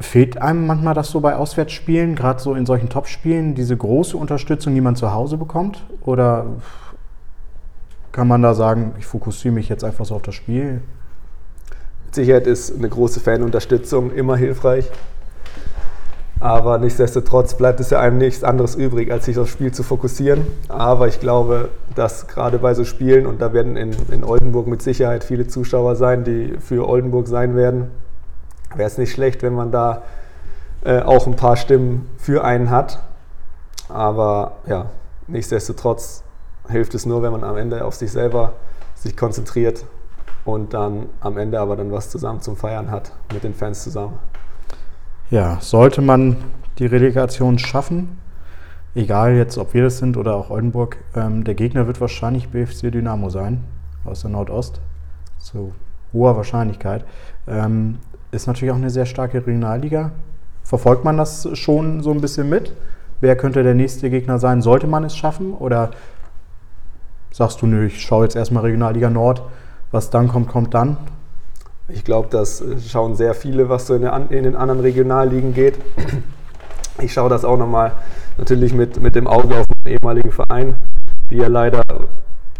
Fehlt einem manchmal das so bei Auswärtsspielen, gerade so in solchen Topspielen, diese große Unterstützung, die man zu Hause bekommt? Oder kann man da sagen, ich fokussiere mich jetzt einfach so auf das Spiel? Mit Sicherheit ist eine große Fanunterstützung immer hilfreich. Aber nichtsdestotrotz bleibt es ja einem nichts anderes übrig, als sich aufs Spiel zu fokussieren. Aber ich glaube, dass gerade bei so Spielen, und da werden in, in Oldenburg mit Sicherheit viele Zuschauer sein, die für Oldenburg sein werden, wäre es nicht schlecht, wenn man da äh, auch ein paar Stimmen für einen hat. Aber ja, nichtsdestotrotz hilft es nur, wenn man am Ende auf sich selber sich konzentriert und dann am Ende aber dann was zusammen zum Feiern hat mit den Fans zusammen. Ja, sollte man die Relegation schaffen, egal jetzt, ob wir das sind oder auch Oldenburg, ähm, der Gegner wird wahrscheinlich BFC Dynamo sein, aus der Nordost, zu hoher Wahrscheinlichkeit. Ähm, ist natürlich auch eine sehr starke Regionalliga. Verfolgt man das schon so ein bisschen mit? Wer könnte der nächste Gegner sein? Sollte man es schaffen? Oder sagst du, nö, ich schaue jetzt erstmal Regionalliga Nord, was dann kommt, kommt dann? Ich glaube, das schauen sehr viele, was so in, den anderen Regionalligen geht. Ich schaue das auch nochmal natürlich mit, mit dem Auge auf meinen ehemaligen Verein, die ja leider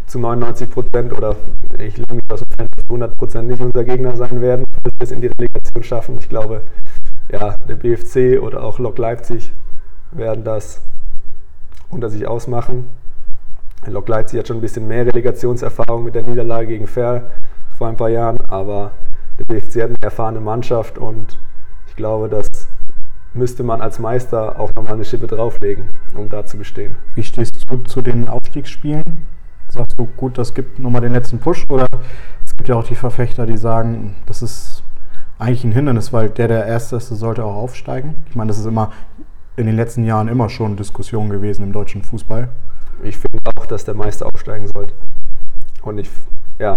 zu 99 Prozent oder ich lege mich aus dem Fenster 100 Prozent nicht unser Gegner sein werden, falls wir es in die Relegation schaffen. Ich glaube, ja, der BFC oder auch Lok Leipzig werden das unter sich ausmachen. Lok Leipzig hat schon ein bisschen mehr Relegationserfahrung mit der Niederlage gegen Ferl vor ein paar Jahren, aber der BFC hat eine erfahrene Mannschaft und ich glaube, das müsste man als Meister auch nochmal eine Schippe drauflegen, um da zu bestehen. Wie stehst du zu den Aufstiegsspielen? Sagst du, gut, das gibt nochmal den letzten Push oder es gibt ja auch die Verfechter, die sagen, das ist eigentlich ein Hindernis, weil der, der Erste ist, sollte auch aufsteigen. Ich meine, das ist immer in den letzten Jahren immer schon Diskussion gewesen im deutschen Fußball. Ich finde auch, dass der Meister aufsteigen sollte. Und ich, ja,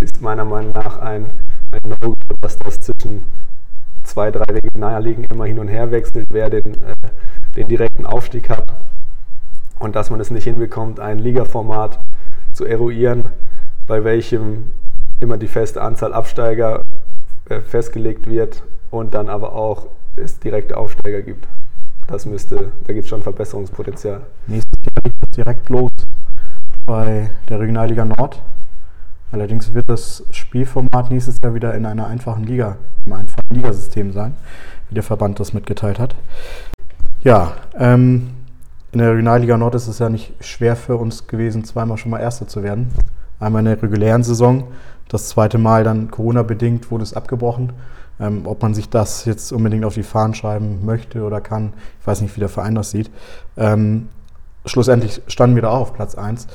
ist meiner Meinung nach ein, ein No, dass das zwischen zwei, drei Regionalligen immer hin und her wechselt, wer den, äh, den direkten Aufstieg hat. Und dass man es nicht hinbekommt, ein Ligaformat zu eruieren, bei welchem immer die feste Anzahl Absteiger äh, festgelegt wird und dann aber auch es direkte Aufsteiger gibt. Das müsste, da gibt es schon Verbesserungspotenzial. Nächstes Jahr geht es direkt los bei der Regionalliga Nord. Allerdings wird das Spielformat nächstes Jahr wieder in einer einfachen Liga, im einfachen Ligasystem sein, wie der Verband das mitgeteilt hat. Ja, ähm, in der Regionalliga Nord ist es ja nicht schwer für uns gewesen, zweimal schon mal Erster zu werden. Einmal in der regulären Saison, das zweite Mal dann Corona-bedingt wurde es abgebrochen. Ähm, ob man sich das jetzt unbedingt auf die Fahnen schreiben möchte oder kann, ich weiß nicht, wie der Verein das sieht. Ähm, schlussendlich standen wir da auch auf Platz 1.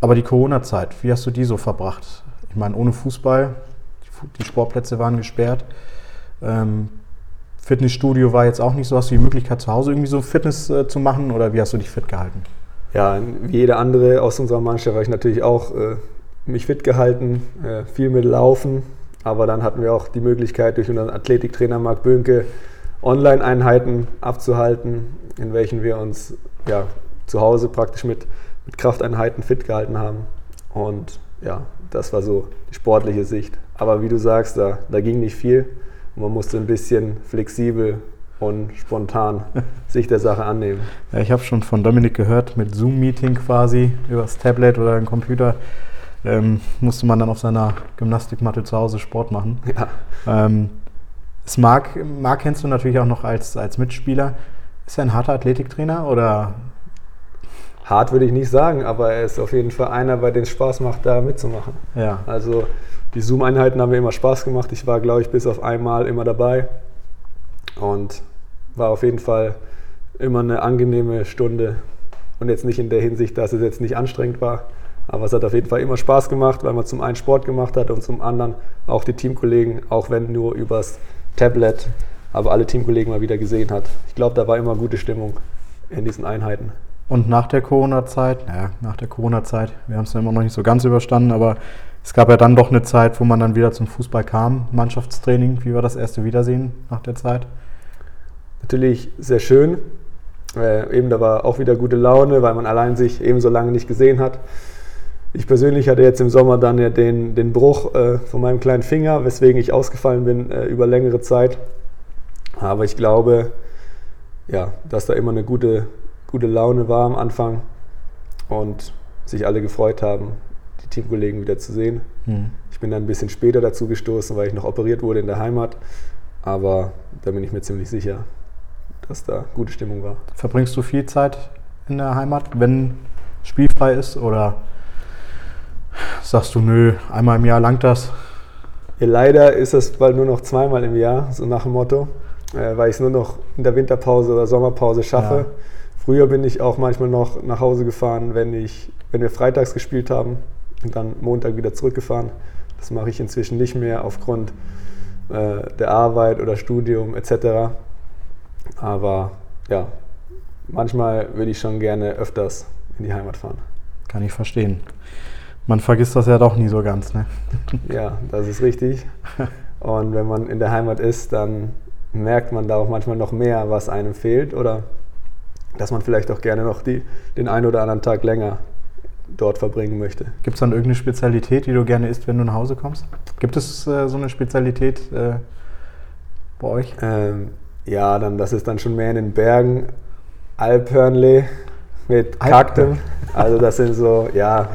Aber die Corona-Zeit, wie hast du die so verbracht? Ich meine, ohne Fußball, die Sportplätze waren gesperrt. Ähm, Fitnessstudio war jetzt auch nicht so. Hast du die Möglichkeit, zu Hause irgendwie so Fitness äh, zu machen oder wie hast du dich fit gehalten? Ja, wie jeder andere aus unserer Mannschaft habe ich natürlich auch äh, mich fit gehalten, äh, viel mit Laufen. Aber dann hatten wir auch die Möglichkeit, durch unseren Athletiktrainer Marc Böhnke Online-Einheiten abzuhalten, in welchen wir uns ja, zu Hause praktisch mit, mit Krafteinheiten fit gehalten haben. Und ja, das war so die sportliche Sicht. Aber wie du sagst, da, da ging nicht viel. Man musste ein bisschen flexibel und spontan sich der Sache annehmen. Ja, ich habe schon von Dominik gehört, mit Zoom-Meeting quasi übers Tablet oder den Computer ähm, musste man dann auf seiner Gymnastikmatte zu Hause Sport machen. Ja. Ähm, das Marc, Marc kennst du natürlich auch noch als, als Mitspieler. Ist er ein harter Athletiktrainer oder? Hart würde ich nicht sagen, aber er ist auf jeden Fall einer, bei dem es Spaß macht, da mitzumachen. Ja. Also die Zoom-Einheiten haben mir immer Spaß gemacht. Ich war, glaube ich, bis auf einmal immer dabei und war auf jeden Fall immer eine angenehme Stunde. Und jetzt nicht in der Hinsicht, dass es jetzt nicht anstrengend war, aber es hat auf jeden Fall immer Spaß gemacht, weil man zum einen Sport gemacht hat und zum anderen auch die Teamkollegen, auch wenn nur übers Tablet, aber alle Teamkollegen mal wieder gesehen hat. Ich glaube, da war immer gute Stimmung in diesen Einheiten. Und nach der Corona-Zeit, naja, nach der Corona-Zeit, wir haben es ja immer noch nicht so ganz überstanden, aber es gab ja dann doch eine Zeit, wo man dann wieder zum Fußball kam, Mannschaftstraining. Wie war das erste Wiedersehen nach der Zeit? Natürlich sehr schön. Äh, eben da war auch wieder gute Laune, weil man allein sich eben so lange nicht gesehen hat. Ich persönlich hatte jetzt im Sommer dann ja den, den Bruch äh, von meinem kleinen Finger, weswegen ich ausgefallen bin äh, über längere Zeit. Aber ich glaube, ja, dass da immer eine gute, gute Laune war am Anfang und sich alle gefreut haben, die Teamkollegen wieder zu sehen. Mhm. Ich bin dann ein bisschen später dazu gestoßen, weil ich noch operiert wurde in der Heimat. Aber da bin ich mir ziemlich sicher, dass da gute Stimmung war. Verbringst du viel Zeit in der Heimat, wenn spielfrei ist? Oder sagst du, nö, einmal im Jahr langt das? Ja, leider ist es bald nur noch zweimal im Jahr, so nach dem Motto, äh, weil ich es nur noch in der Winterpause oder Sommerpause schaffe. Ja. Früher bin ich auch manchmal noch nach Hause gefahren, wenn, ich, wenn wir freitags gespielt haben und dann Montag wieder zurückgefahren. Das mache ich inzwischen nicht mehr aufgrund äh, der Arbeit oder Studium etc. Aber ja, manchmal würde ich schon gerne öfters in die Heimat fahren. Kann ich verstehen. Man vergisst das ja doch nie so ganz, ne? Ja, das ist richtig. Und wenn man in der Heimat ist, dann merkt man da auch manchmal noch mehr, was einem fehlt oder dass man vielleicht auch gerne noch die, den einen oder anderen Tag länger dort verbringen möchte. Gibt es dann irgendeine Spezialität, die du gerne isst, wenn du nach Hause kommst? Gibt es äh, so eine Spezialität äh, bei euch? Ähm, ja, dann, das ist dann schon mehr in den Bergen. Alphörnle mit Kaktem. Also das sind so, ja,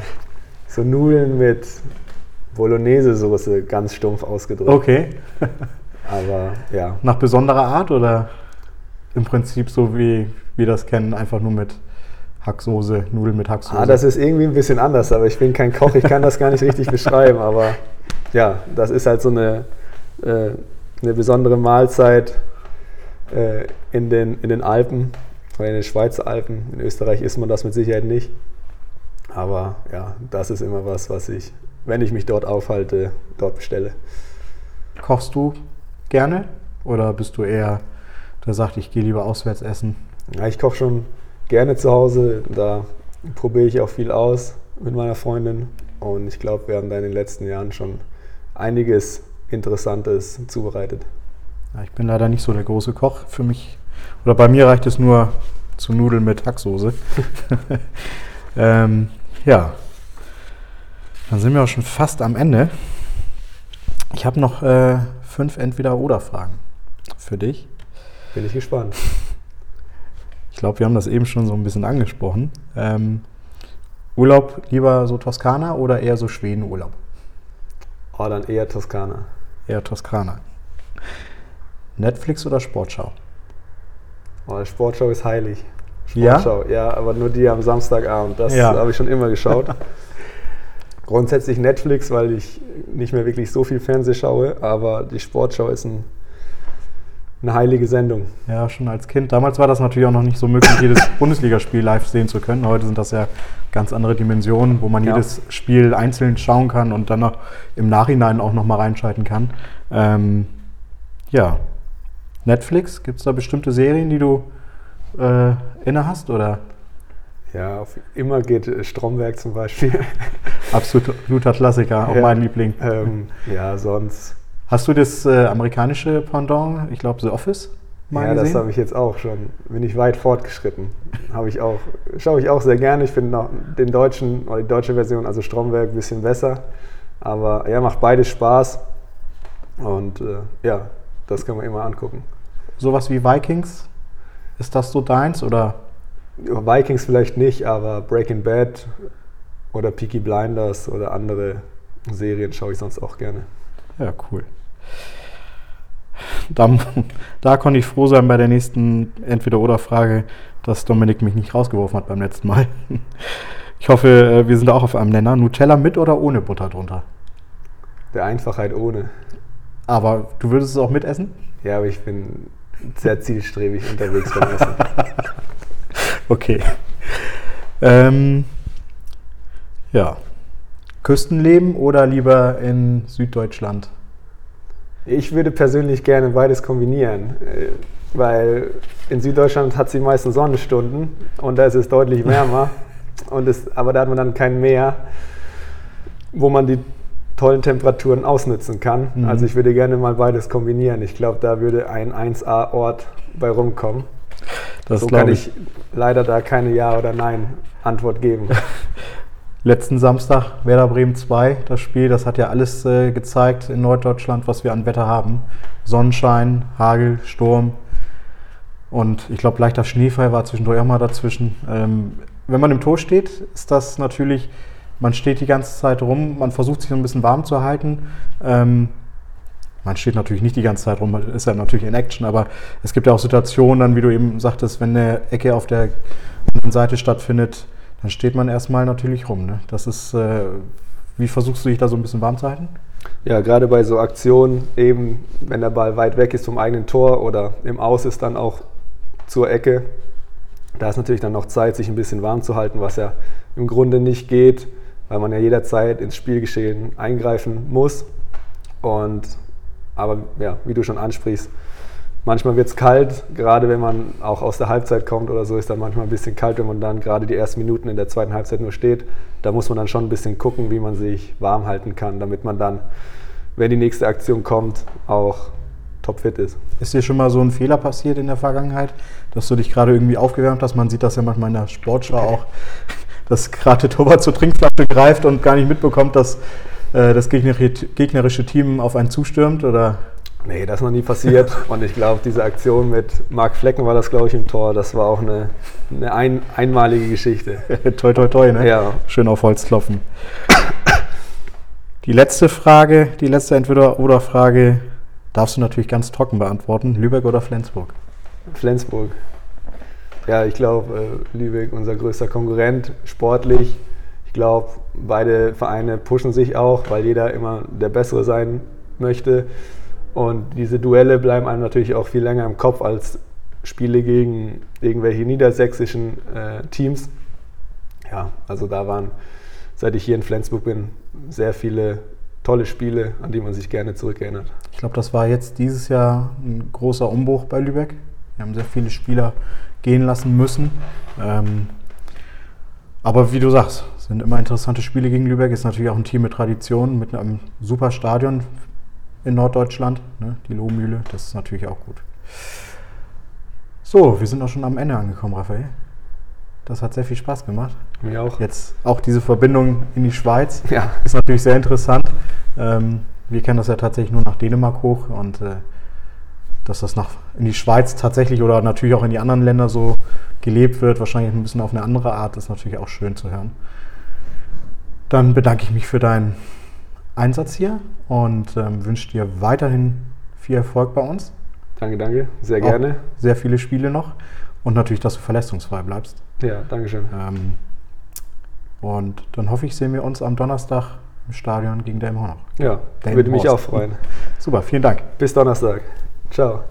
so Nudeln mit Bolognese-Soße, ganz stumpf ausgedrückt. Okay. Aber ja. Nach besonderer Art oder im Prinzip so wie wir das kennen, einfach nur mit Hacksoße, Nudeln mit Hacksoße? Ah, das ist irgendwie ein bisschen anders, aber ich bin kein Koch, ich kann das gar nicht richtig beschreiben. Aber ja, das ist halt so eine, äh, eine besondere Mahlzeit äh, in, den, in den Alpen, oder in den Schweizer Alpen. In Österreich isst man das mit Sicherheit nicht. Aber ja, das ist immer was, was ich, wenn ich mich dort aufhalte, dort bestelle. Kochst du gerne oder bist du eher, der sagt, ich gehe lieber auswärts essen? Ja, ich koche schon gerne zu Hause. Da probiere ich auch viel aus mit meiner Freundin. Und ich glaube, wir haben da in den letzten Jahren schon einiges Interessantes zubereitet. Ja, ich bin leider nicht so der große Koch. Für mich, oder bei mir reicht es nur zu Nudeln mit Hacksoße. ähm, ja, dann sind wir auch schon fast am Ende. Ich habe noch äh, fünf Entweder-Oder-Fragen für dich. Bin ich gespannt. Ich glaube, wir haben das eben schon so ein bisschen angesprochen. Ähm, Urlaub lieber so Toskana oder eher so Schweden-Urlaub? Oh, dann eher Toskana. Eher Toskana. Netflix oder Sportschau? Oh, Sportschau ist heilig. Sportschau, ja? ja, aber nur die am Samstagabend. Das ja. habe ich schon immer geschaut. Grundsätzlich Netflix, weil ich nicht mehr wirklich so viel Fernseh schaue, aber die Sportschau ist ein eine heilige Sendung. Ja, schon als Kind. Damals war das natürlich auch noch nicht so möglich, jedes Bundesligaspiel live sehen zu können. Heute sind das ja ganz andere Dimensionen, wo man ja. jedes Spiel einzeln schauen kann und dann noch im Nachhinein auch nochmal reinschalten kann. Ähm, ja, Netflix, gibt es da bestimmte Serien, die du äh, inne hast oder? Ja, auf immer geht Stromberg zum Beispiel. Absoluter Klassiker, auch ja, mein Liebling. Ähm, ja, sonst Hast du das äh, amerikanische Pendant, ich glaube The Office, mal Ja, gesehen? das habe ich jetzt auch schon. Bin ich weit fortgeschritten. habe ich auch, schaue ich auch sehr gerne. Ich finde den deutschen oder die deutsche Version, also Stromberg, ein bisschen besser. Aber ja, macht beides Spaß. Und äh, ja, das kann man immer angucken. Sowas wie Vikings, ist das so deins oder? Vikings vielleicht nicht, aber Breaking Bad oder Peaky Blinders oder andere Serien schaue ich sonst auch gerne. Ja, cool. Da, da konnte ich froh sein bei der nächsten Entweder-Oder-Frage, dass Dominik mich nicht rausgeworfen hat beim letzten Mal. Ich hoffe, äh, wir sind auch auf einem Nenner. Nutella mit oder ohne Butter drunter? Der Einfachheit ohne. Aber du würdest es auch mitessen? Ja, aber ich bin sehr zielstrebig unterwegs beim Essen. okay. Ähm, ja. Küstenleben oder lieber in Süddeutschland? Ich würde persönlich gerne beides kombinieren, äh, weil in Süddeutschland hat sie meistens Sonnenstunden und da ist es deutlich wärmer. und es, aber da hat man dann kein Meer, wo man die tollen Temperaturen ausnutzen kann. Mhm. Also ich würde gerne mal beides kombinieren. Ich glaube, da würde ein 1A-Ort bei rumkommen. Das so kann ich. ich leider da keine Ja- oder Nein-Antwort geben. letzten Samstag Werder Bremen 2, das Spiel, das hat ja alles äh, gezeigt in Norddeutschland, was wir an Wetter haben. Sonnenschein, Hagel, Sturm und ich glaube leichter Schneefall war zwischendurch auch mal dazwischen. Ähm, wenn man im Tor steht, ist das natürlich, man steht die ganze Zeit rum, man versucht sich so ein bisschen warm zu halten. Ähm, man steht natürlich nicht die ganze Zeit rum, ist ja natürlich in Action, aber es gibt ja auch Situationen, dann, wie du eben sagtest, wenn eine Ecke auf der anderen Seite stattfindet, dann steht man erstmal natürlich rum. Ne? Das ist, äh, wie versuchst du dich da so ein bisschen warm zu halten? Ja, gerade bei so Aktionen, eben wenn der Ball weit weg ist vom eigenen Tor oder im Aus ist dann auch zur Ecke, da ist natürlich dann noch Zeit, sich ein bisschen warm zu halten, was ja im Grunde nicht geht, weil man ja jederzeit ins Spielgeschehen eingreifen muss. Und aber ja, wie du schon ansprichst, manchmal wird es kalt, gerade wenn man auch aus der Halbzeit kommt oder so, ist dann manchmal ein bisschen kalt, wenn man dann gerade die ersten Minuten in der zweiten Halbzeit nur steht. Da muss man dann schon ein bisschen gucken, wie man sich warm halten kann, damit man dann, wenn die nächste Aktion kommt, auch topfit ist. Ist dir schon mal so ein Fehler passiert in der Vergangenheit, dass du dich gerade irgendwie aufgewärmt hast? Man sieht das ja manchmal in der Sportschau auch, dass gerade Torwart zur Trinkflasche greift und gar nicht mitbekommt, dass äh, das gegnerische Team auf einen zustürmt? Oder? Nee, das ist noch nie passiert. Und ich glaube, diese Aktion mit Marc Flecken war das, glaube ich, im Tor. Das war auch eine, eine ein, einmalige Geschichte. toi, toi, toi, ne? Ja. Schön auf Holz klopfen. Die letzte Frage, die letzte Entweder-Oder-Frage darfst du natürlich ganz trocken beantworten. Lübeck oder Flensburg? Flensburg. Ja, ich glaube, äh, Lübeck, unser größter Konkurrent, sportlich. Ich glaube, beide Vereine pushen sich auch, weil jeder immer der Bessere sein möchte. Und diese Duelle bleiben einem natürlich auch viel länger im Kopf als Spiele gegen irgendwelche niedersächsischen äh, Teams. Ja, also da waren, seit ich hier in Flensburg bin, sehr viele tolle Spiele, an die man sich gerne zurückerinnert. Ich glaube, das war jetzt dieses Jahr ein großer Umbruch bei Lübeck. Wir haben sehr viele Spieler gehen lassen müssen. Ähm, aber wie du sagst, sind immer interessante Spiele gegen Lübeck. Ist natürlich auch ein Team mit Tradition, mit einem super Stadion in Norddeutschland, ne? die Lohmühle. Das ist natürlich auch gut. So, wir sind auch schon am Ende angekommen, Raphael. Das hat sehr viel Spaß gemacht. Mir auch. Jetzt auch diese Verbindung in die Schweiz ja. ist natürlich sehr interessant. Ähm, wir kennen das ja tatsächlich nur nach Dänemark hoch und äh, dass das nach, in die Schweiz tatsächlich oder natürlich auch in die anderen Länder so gelebt wird, wahrscheinlich ein bisschen auf eine andere Art, ist natürlich auch schön zu hören. Dann bedanke ich mich für deinen Einsatz hier und ähm, wünsche dir weiterhin viel Erfolg bei uns. Danke, danke, sehr gerne. Auch sehr viele Spiele noch und natürlich, dass du verletzungsfrei bleibst. Ja, danke schön. Ähm, und dann hoffe ich, sehen wir uns am Donnerstag im Stadion gegen Delmenhorn noch. Ja, Delmenhorst. würde mich auch freuen. Super, vielen Dank. Bis Donnerstag. Ciao.